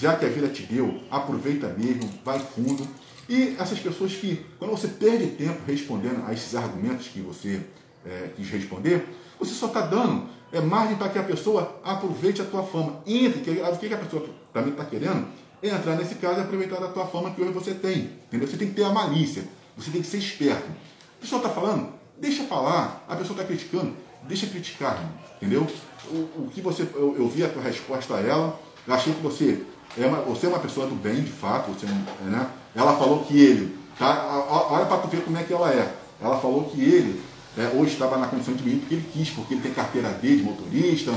já que a vida te deu, aproveita mesmo, vai fundo. E essas pessoas que, quando você perde tempo respondendo a esses argumentos que você é, quis responder, você só está dando é, margem para que a pessoa aproveite a tua fama. Entre, que, o que a pessoa também está querendo é entrar nesse caso e aproveitar da tua fama que hoje você tem. Entendeu? Você tem que ter a malícia, você tem que ser esperto. A pessoa está falando, deixa falar. A pessoa está criticando, deixa criticar. Entendeu? O, o que você. Eu, eu, vi a tua resposta a ela, eu achei que você é uma, você é uma pessoa do bem, de fato. Você, né? Ela falou que ele. Tá, olha para tu ver como é que ela é. Ela falou que ele é, hoje estava na condição de menino porque ele quis, porque ele tem carteira D de motorista,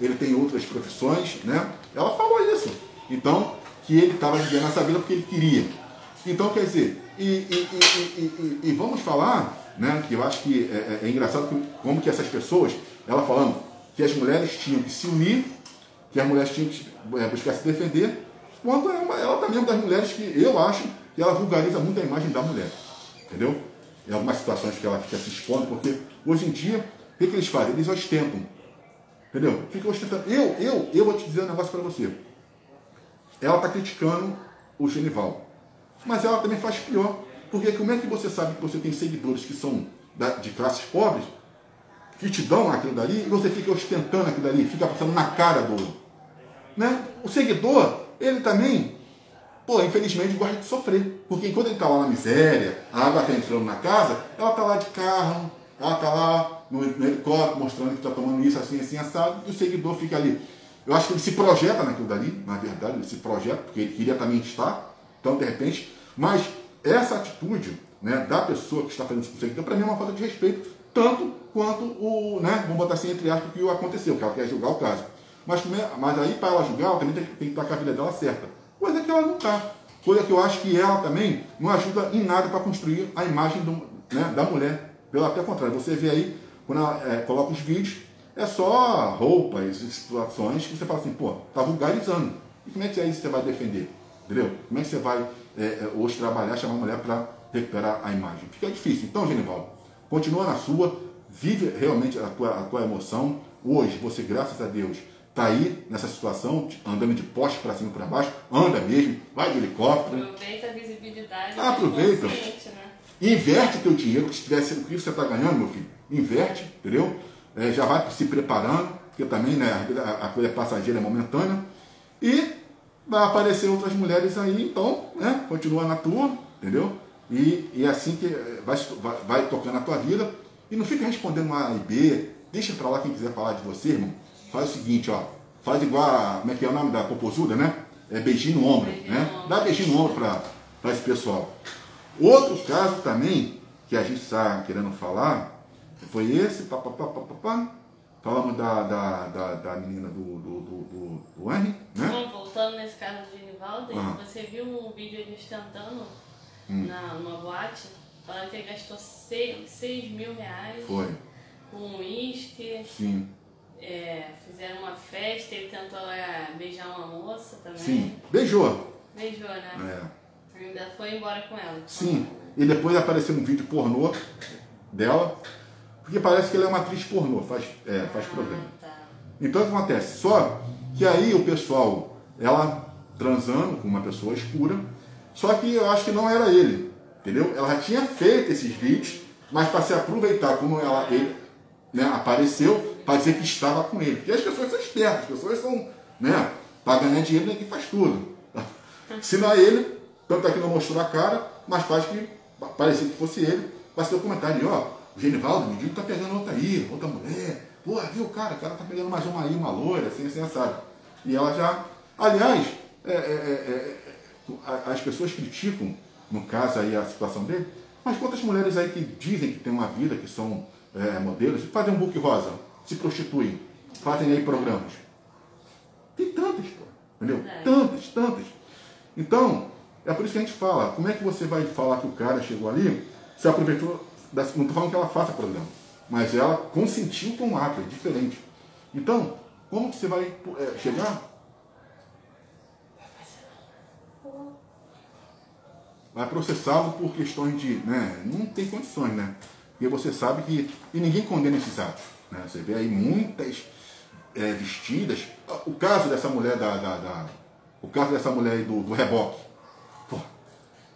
ele tem outras profissões, né? Ela falou isso. Então, que ele estava vivendo essa vida porque ele queria. Então, quer dizer, e, e, e, e vamos falar, né, que eu acho que é, é, é engraçado como que essas pessoas, ela falando que as mulheres tinham que se unir, que as mulheres tinham que é, buscar se defender, quando ela, ela também é uma das mulheres que eu acho que ela vulgariza muito a imagem da mulher. Entendeu? em algumas situações que ela fica se expondo, porque hoje em dia, o que, que eles fazem? Eles ostentam. Entendeu? Fica ostentando. Eu, eu, eu vou te dizer um negócio para você. Ela está criticando o Genival. Mas ela também faz pior. Porque como é que você sabe que você tem seguidores que são de classes pobres, que te dão aquilo dali, e você fica ostentando aquilo dali, fica passando na cara do. Né? O seguidor, ele também pô, infelizmente gosta de sofrer. Porque enquanto ele está lá na miséria, a água está entrando na casa, ela está lá de carro, ela está lá no, no, helicóptero mostrando que está tomando isso assim, assim, assado, e o seguidor fica ali. Eu acho que ele se projeta naquilo dali, na verdade, ele se projeta, porque ele queria também estar, então de repente, mas essa atitude né, da pessoa que está fazendo isso com o seguidor, para mim é uma falta de respeito, tanto quanto o, né, vamos botar assim entre aspas, o que aconteceu, que ela quer julgar o caso. Mas, é, mas aí, para ela julgar, ela também tem, que estar com a vida dela certa coisa que ela não está. Coisa que eu acho que ela também não ajuda em nada para construir a imagem do, né, da mulher. Pelo até contrário, você vê aí, quando ela é, coloca os vídeos, é só roupas e situações que você fala assim, pô, tá vulgarizando. E como é que é isso que você vai defender? Entendeu? Como é que você vai é, é hoje trabalhar, chamar a mulher para recuperar a imagem? Fica difícil. Então, Genivaldo, continua na sua, vive realmente a tua, a tua emoção. Hoje, você, graças a Deus, está aí nessa situação, andando de poste para cima e para baixo, anda mesmo, vai de helicóptero. Aproveita a visibilidade. Ah, aproveita. Né? Inverte teu dinheiro, que tivesse o que você está ganhando, meu filho. Inverte, entendeu? É, já vai se preparando, porque também né, a coisa é passageira, é momentânea. E vai aparecer outras mulheres aí, então, né, continua na tua, entendeu? E, e é assim que vai, vai, vai tocando a tua vida. E não fica respondendo A e B, deixa pra lá quem quiser falar de você, irmão. Faz o seguinte, ó, faz igual, a, como é que é o nome da popozuda, né? É beijinho no ombro, beijinho né? No Dá beijinho no ombro pra, pra esse pessoal. Outro caso também, que a gente está querendo falar, foi esse, papapá, papapá, falamos da, da, da, da menina do, do, do, do, do Henry, né? Bom, voltando nesse caso do Genivaldo, uhum. você viu um vídeo ele ostentando hum. na, numa boate, falando que ele gastou 6 mil reais foi. com uísque. Sim. É, fizeram uma festa, ele tentou é, beijar uma moça também. Sim, beijou. Beijou, né? É. Ainda foi embora com ela. Sim, e depois apareceu um vídeo pornô dela, porque parece que ela é uma atriz pornô, faz, é, faz ah, programa. Tá. Então o que acontece? Só que aí o pessoal, ela transando com uma pessoa escura, só que eu acho que não era ele, entendeu? Ela já tinha feito esses vídeos, mas para se aproveitar como ela, ele né, apareceu, para dizer que estava com ele. Porque as pessoas são espertas, as pessoas são, né, para ganhar dinheiro ninguém faz tudo. Se não é ele, tanto é que não mostrou a cara, mas faz que parecia que fosse ele, ser o comentário, ó, o Genivaldo, o tá pegando outra aí, outra mulher, pô, viu, cara, o cara tá pegando mais uma aí, uma loira, assim, assim, sabe? E ela já, aliás, é, é, é, é as pessoas criticam, no caso aí, a situação dele, mas quantas mulheres aí que dizem que tem uma vida, que são é, modelos, fazem um book rosa, se prostituem, fazem aí programas. Tem tantas, pô, entendeu? É. Tantas, tantas. Então, é por isso que a gente fala, como é que você vai falar que o cara chegou ali, se aproveitou, não estou falando que ela faça programa, mas ela consentiu com o ato, é diferente. Então, como que você vai é, chegar? Vai processá-lo por questões de. Né, não tem condições, né? Porque você sabe que. E ninguém condena esses atos. Né? Você vê aí muitas é, vestidas. O caso dessa mulher da. da, da o caso dessa mulher do, do reboque.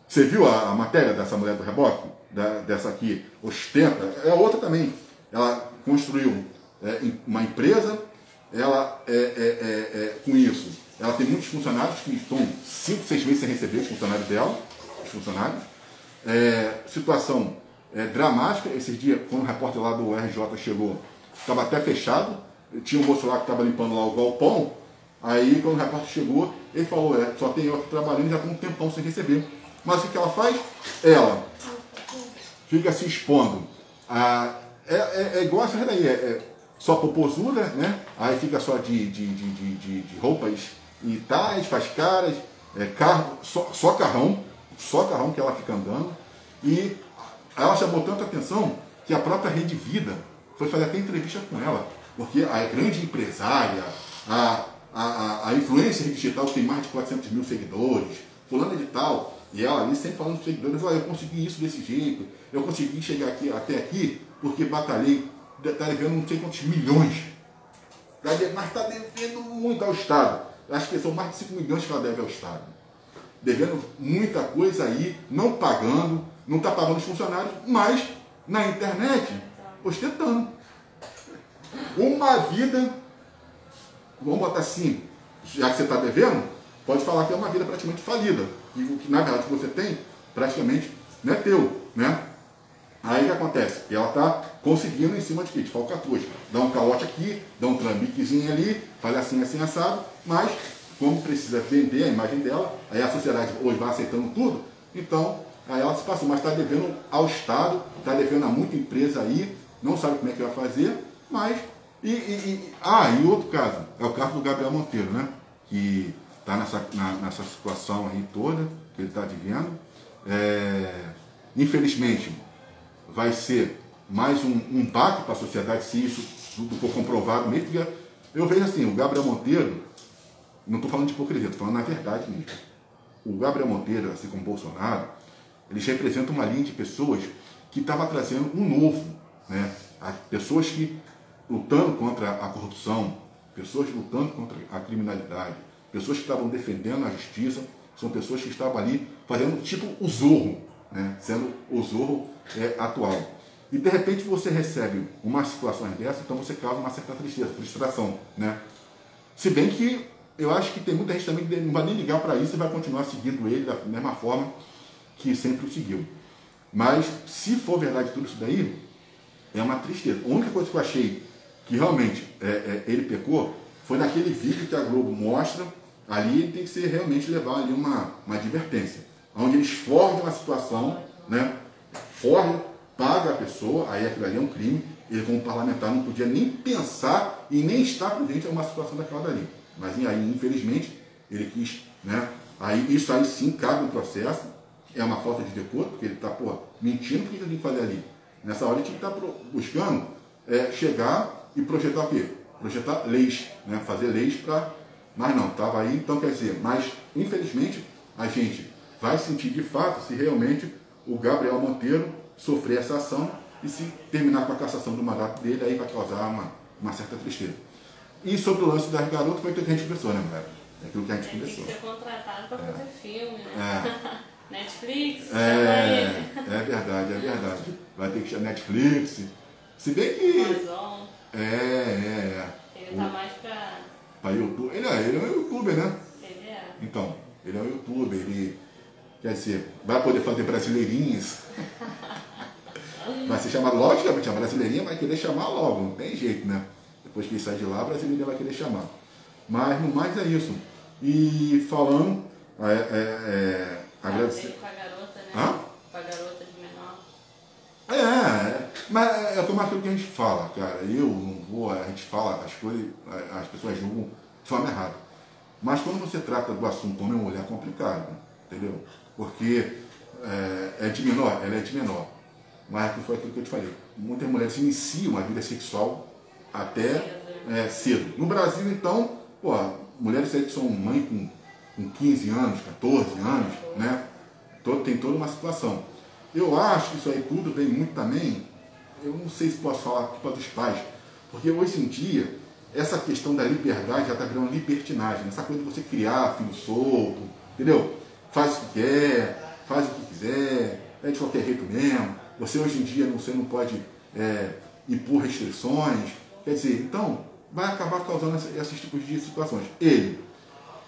Você viu a, a, matéria dessa mulher do reboque? Da, dessa aqui, ostenta. É outra também. Ela construiu é, uma empresa, ela é, é, é, é, com isso, ela tem muitos funcionários que estão cinco, seis meses sem receber os funcionários dela, os funcionários. É, dramática. Esses dias, quando o repórter lá do RJ chegou, estava até fechado. Tinha um moço lá que estava limpando lá o galpão. Aí, quando o repórter chegou, ele falou: é, só tem eu aqui trabalhando já com um tempão sem receber. Mas o que ela faz? Ela fica se expondo. Ah, é, é, é igual essa daí, é, é só popozuda, né? Aí fica só de, de, de, de, de roupas e tais, faz caras, é, carro, só, só carrão, só carrão que ela fica andando. E ela chamou tanta atenção que a própria Rede Vida foi fazer até entrevista com ela, porque a grande empresária, a, a, a, a digital tem mais de 400 mil seguidores, fulano de tal, e ela ali sempre falando para seguidores, eu consegui isso desse jeito, eu consegui chegar aqui, até aqui porque batalhei, está devendo não sei quantos milhões. Mas está devendo muito ao Estado. Acho que são mais de 5 milhões que ela deve ao Estado. Devendo muita coisa aí, não pagando, não está pagando os funcionários, mas na internet, ostentando. Uma vida, vamos botar assim, já que você está devendo, pode falar que é uma vida praticamente falida. E o que na verdade você tem, praticamente não é teu, né? Aí o que acontece? Ela está conseguindo em cima de quê? De falcatruz. Dá um calote aqui, dá um trambiquezinho ali, faz assim, assim, assado, mas como precisa vender a imagem dela, aí a sociedade hoje vai aceitando tudo, então aí ela se passou, mas está devendo ao Estado, está devendo a muita empresa aí, não sabe como é que vai fazer, mas. E, e, e, ah, e outro caso, é o caso do Gabriel Monteiro, né? Que está nessa, nessa situação aí toda que ele está vivendo. É, infelizmente, vai ser mais um, um baque para a sociedade se isso tudo for comprovado mesmo. Eu vejo assim, o Gabriel Monteiro, não estou falando de hipocrisia, estou falando na verdade mesmo. O Gabriel Monteiro, assim como o Bolsonaro, eles representam uma linha de pessoas que estava trazendo um novo, né? pessoas que lutando contra a corrupção, pessoas lutando contra a criminalidade, pessoas que estavam defendendo a justiça, são pessoas que estavam ali fazendo tipo o Zorro, né? sendo o Zorro é, atual. E de repente você recebe uma situação dessa, então você causa uma certa tristeza, frustração, né? Se bem que eu acho que tem muita gente também que não vai nem ligar para isso e vai continuar seguindo ele da mesma forma que sempre o seguiu. Mas se for verdade tudo isso daí, é uma tristeza. A única coisa que eu achei que realmente é, é, ele pecou foi naquele vídeo que a Globo mostra. Ali ele tem que ser realmente levar ali uma, uma advertência. Onde eles forjam a situação, né? Forjam, paga a pessoa, aí aquilo ali é um crime. Ele, como parlamentar, não podia nem pensar e nem estar presente a uma situação daquela dali. Mas aí, infelizmente, ele quis, né? Aí isso aí sim cabe no processo, é uma falta de decoro, porque ele está, mentindo, o que ele tem que fazer ali? Nessa hora ele tinha que estar tá buscando é, chegar e projetar o quê? Projetar leis, né? fazer leis para. Mas não, estava aí, então quer dizer, mas infelizmente a gente vai sentir de fato se realmente o Gabriel Monteiro sofrer essa ação e se terminar com a cassação do mandato dele, aí vai causar uma, uma certa tristeza. E sobre o lance das garotas, foi aquilo que a gente conversou, né, mulher? É aquilo que a gente conversou. Tem que ser contratado para é. fazer filme, né? É. Netflix, é, é verdade, é verdade. Vai ter que chamar Netflix. Se bem que. Amazon. É, é, é. Ele tá mais pra. Pra YouTube. Ele é, ele é um youtuber, né? Ele é. Então, ele é um youtuber, ele. Quer dizer, vai poder fazer brasileirinhas. vai ser chamado, logicamente, a brasileirinha vai querer chamar logo, não tem jeito, né? Depois que ele sai de lá, a brasileirinha vai querer chamar. Mas no mais é isso. E falando, é, é, é agradecer. Com a garota, né? Hã? Com a garota de menor. É, mas é, é como aquilo que a gente fala, cara. Eu não vou, a gente fala as coisas, as pessoas julgam de forma errada. Mas quando você trata do assunto homem e mulher é complicado, entendeu? Porque é, é, de menor, ela é de menor. Mas foi aquilo que eu te falei. Muitas mulheres iniciam a vida sexual até é, cedo. No Brasil, então, pô, mulheres que são mãe com, com 15 anos, 14 anos, né? Todo, tem toda uma situação. Eu acho que isso aí tudo vem muito também, eu não sei se posso falar culpa dos pais, porque hoje em dia, essa questão da liberdade já está virando libertinagem, essa coisa de você criar filho solto, entendeu? Faz o que quer, faz o que quiser, é de qualquer jeito mesmo. Você hoje em dia você não pode é, impor restrições. Quer dizer, então, vai acabar causando esses tipos de situações. Ele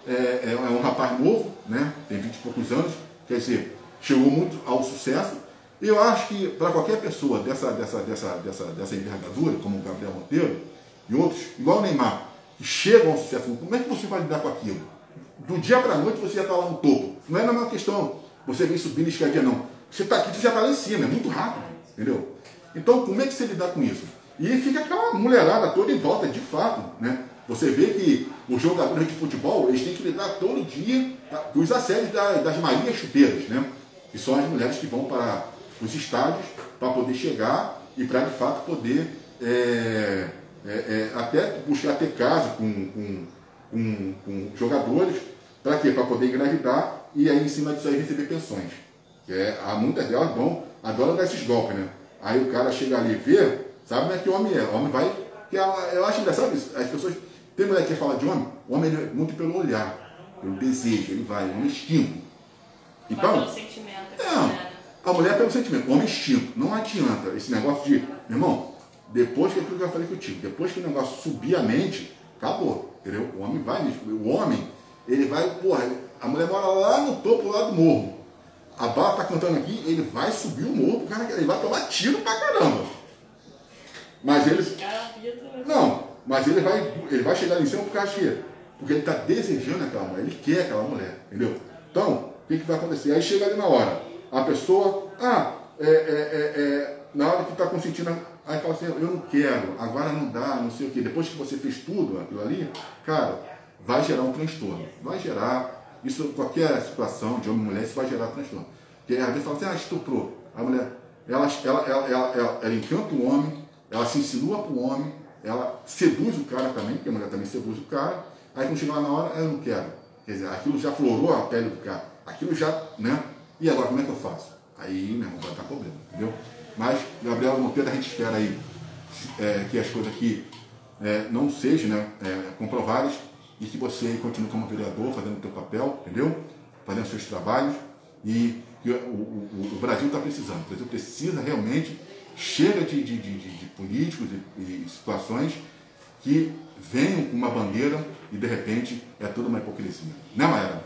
é, é, é, um rapaz novo, né? tem 20 e poucos anos, quer dizer, chegou muito ao sucesso. E eu acho que para qualquer pessoa dessa, dessa, dessa, dessa, dessa envergadura, como o Gabriel Monteiro e outros, igual o Neymar, que chegam ao sucesso, como é que você vai lidar com aquilo? Do dia para a noite você já está lá no topo. Não é uma questão você vem subindo escadinha, não. Você está aqui, você já está lá em cima, é muito rápido, entendeu? Então, como é que você lidar com isso? E fica aquela mulherada toda em volta, de fato, né? Você vê que os jogadores de futebol, eles têm que lidar todo dia tá, os assédios das Marias Chuteiras, né? Que são as mulheres que vão para os estádios para poder chegar e para, de fato, poder é, é, é, até buscar ter casa com, com, com, com jogadores, para quê? Para poder engravidar e aí, em cima disso aí, receber pensões. Que é, há muitas delas vão, adoram dar esses golpes, né? Aí o cara chega ali e vê, sabe como é que homem é? O homem vai. Que eu acho engraçado isso. As pessoas. Tem mulher que fala de homem, o homem é muito pelo olhar, pelo desejo, ele vai, é um instinto. Então. Pelo sentimento. Não, né? a mulher é pelo sentimento, o homem é instinto. Não adianta esse negócio de, meu irmão, depois que aquilo que eu falei contigo, depois que o negócio subir a mente, acabou. Entendeu? O homem vai nisso. O homem, ele vai, porra, a mulher mora lá no topo lá do morro. A bala tá cantando aqui, ele vai subir o morro, cara, ele vai tomar tiro pra caramba. Mas ele. Não, mas ele vai, ele vai chegar em cima por causa Porque ele está desejando aquela mulher, ele quer aquela mulher, entendeu? Então, o que, que vai acontecer? Aí chega ali na hora, a pessoa, ah, é, é, é, é na hora que está consentindo, aí fala assim, eu não quero, agora não dá, não sei o quê. Depois que você fez tudo aquilo ali, cara, vai gerar um transtorno. Vai gerar, isso qualquer situação de homem e mulher, isso vai gerar transtorno. Porque às vezes fala assim, ah, estuprou. A mulher, ela, ela, ela, ela, ela, ela encanta o homem, ela se insinua para o homem, ela seduz o cara também, porque a mulher também seduz o cara, aí quando chega lá na hora, eu não quero. Quer dizer, aquilo já florou a pele do cara, aquilo já, né? E agora como é que eu faço? Aí, meu irmão, vai dar problema, entendeu? Mas, Gabriel Monteiro, a gente espera aí é, que as coisas aqui é, não sejam né, é, comprovadas e que você continue como vereador, fazendo o seu papel, entendeu? Fazendo seus trabalhos e que o, o, o Brasil está precisando. O Brasil precisa realmente, chega de, de, de, de políticos e, situações que venham com uma bandeira e de repente é tudo uma hipocrisia. Né, Maera?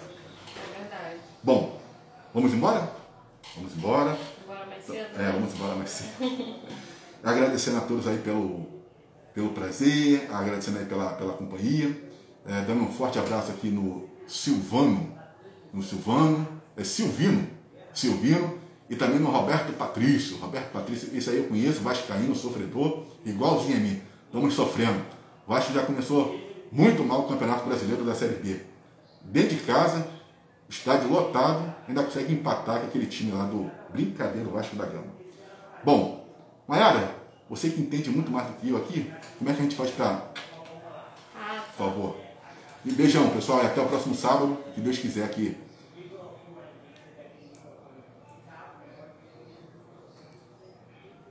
É verdade. Bom, vamos embora? Vamos embora. Embora mais cedo? É, vamos embora mais cedo. Agradecendo a todos aí pelo, pelo prazer, agradecendo aí pela, pela companhia, é, dando um forte abraço aqui no Silvano, no Silvano, é Silvino, Silvino, e também no Roberto Patrício. Roberto Patrício, esse aí eu conheço, Vascaíno, sofredor, igualzinho a mim. Estamos sofrendo. O Vasco já começou muito mal o Campeonato Brasileiro da Série B. Dentro de casa, estádio lotado, ainda consegue empatar com aquele time lá do brincadeiro Vasco da Gama. Bom, Mayara, você que entende muito mais do que eu aqui, como é que a gente faz para. Ah, Por favor. E beijão, pessoal, e até o próximo sábado, se Deus quiser aqui